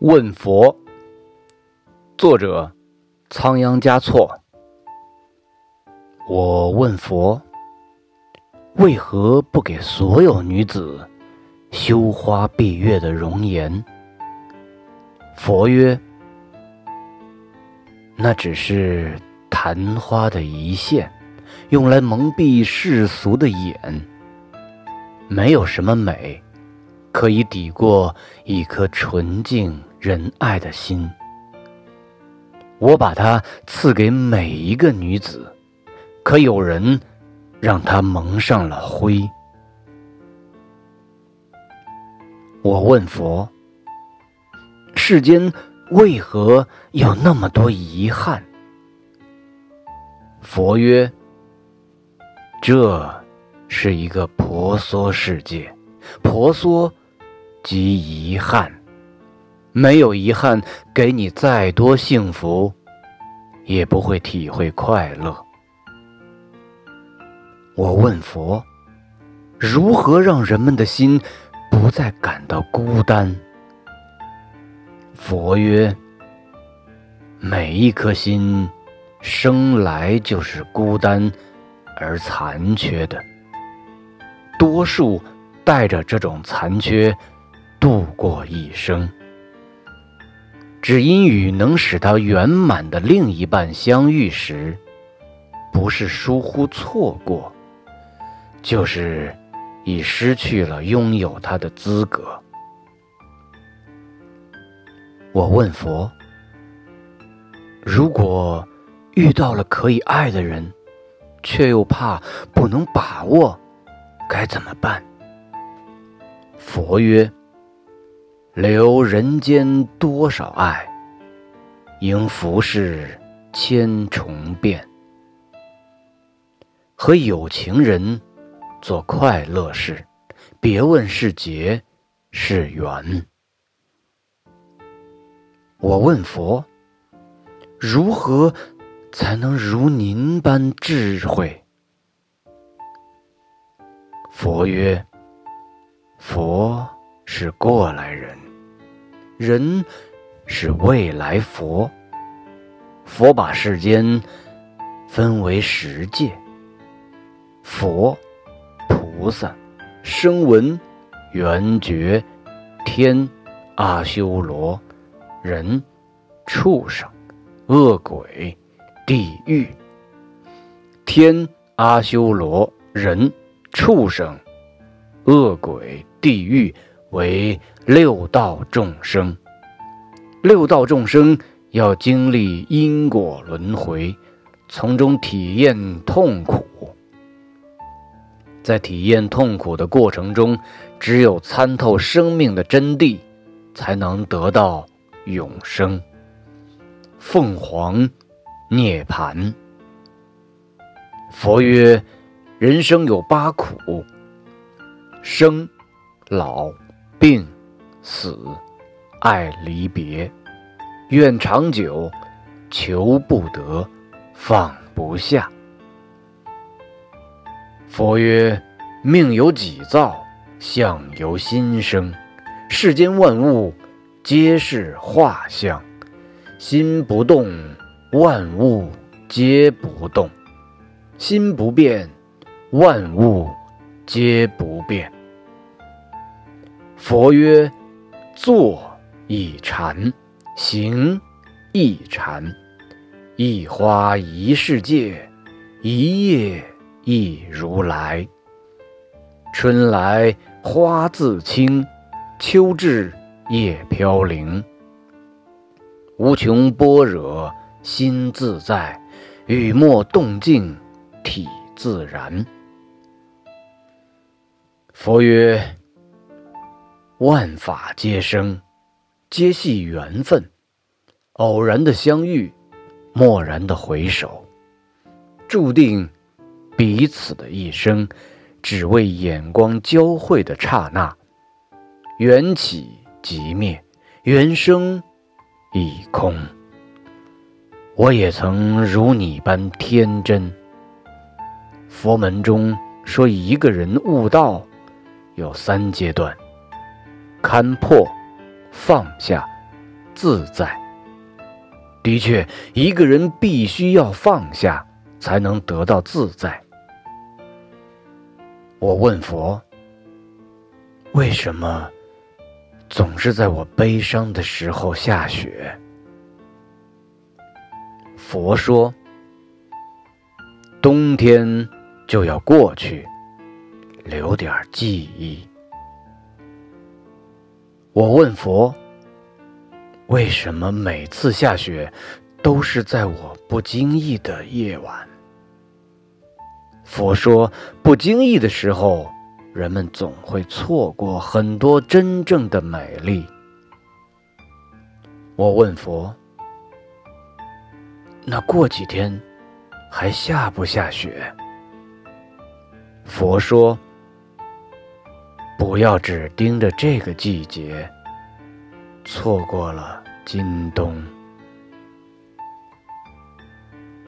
问佛，作者仓央嘉措。我问佛，为何不给所有女子羞花闭月的容颜？佛曰：那只是昙花的一现，用来蒙蔽世俗的眼，没有什么美可以抵过一颗纯净。仁爱的心，我把它赐给每一个女子，可有人让她蒙上了灰。我问佛：世间为何有那么多遗憾？佛曰：这是一个婆娑世界，婆娑即遗憾。没有遗憾，给你再多幸福，也不会体会快乐。我问佛：如何让人们的心不再感到孤单？佛曰：每一颗心生来就是孤单而残缺的，多数带着这种残缺度过一生。只因与能使他圆满的另一半相遇时，不是疏忽错过，就是已失去了拥有他的资格。我问佛：如果遇到了可以爱的人，却又怕不能把握，该怎么办？佛曰。留人间多少爱，应浮世千重变。和有情人做快乐事，别问是劫是缘。我问佛：如何才能如您般智慧？佛曰：佛是过来人。人是未来佛，佛把世间分为十界：佛、菩萨、声闻、缘觉、天、阿修罗、人、畜生、恶鬼、地狱。天、阿修罗、人、畜生、恶鬼、地狱。为六道众生，六道众生要经历因果轮回，从中体验痛苦。在体验痛苦的过程中，只有参透生命的真谛，才能得到永生。凤凰涅槃。佛曰：人生有八苦，生、老。病、死、爱离别，愿长久，求不得，放不下。佛曰：命由己造，相由心生。世间万物皆是画像，心不动，万物皆不动；心不变，万物皆不变。佛曰：坐亦禅，行亦禅，一花一世界，一叶一如来。春来花自青，秋至叶飘零。无穷般若心自在，雨墨动静体自然。佛曰。万法皆生，皆系缘分。偶然的相遇，蓦然的回首，注定彼此的一生，只为眼光交汇的刹那。缘起即灭，缘生亦空。我也曾如你般天真。佛门中说，一个人悟道有三阶段。勘破、放下、自在。的确，一个人必须要放下，才能得到自在。我问佛：为什么总是在我悲伤的时候下雪？佛说：冬天就要过去，留点记忆。我问佛：为什么每次下雪都是在我不经意的夜晚？佛说：不经意的时候，人们总会错过很多真正的美丽。我问佛：那过几天还下不下雪？佛说。不要只盯着这个季节，错过了今冬。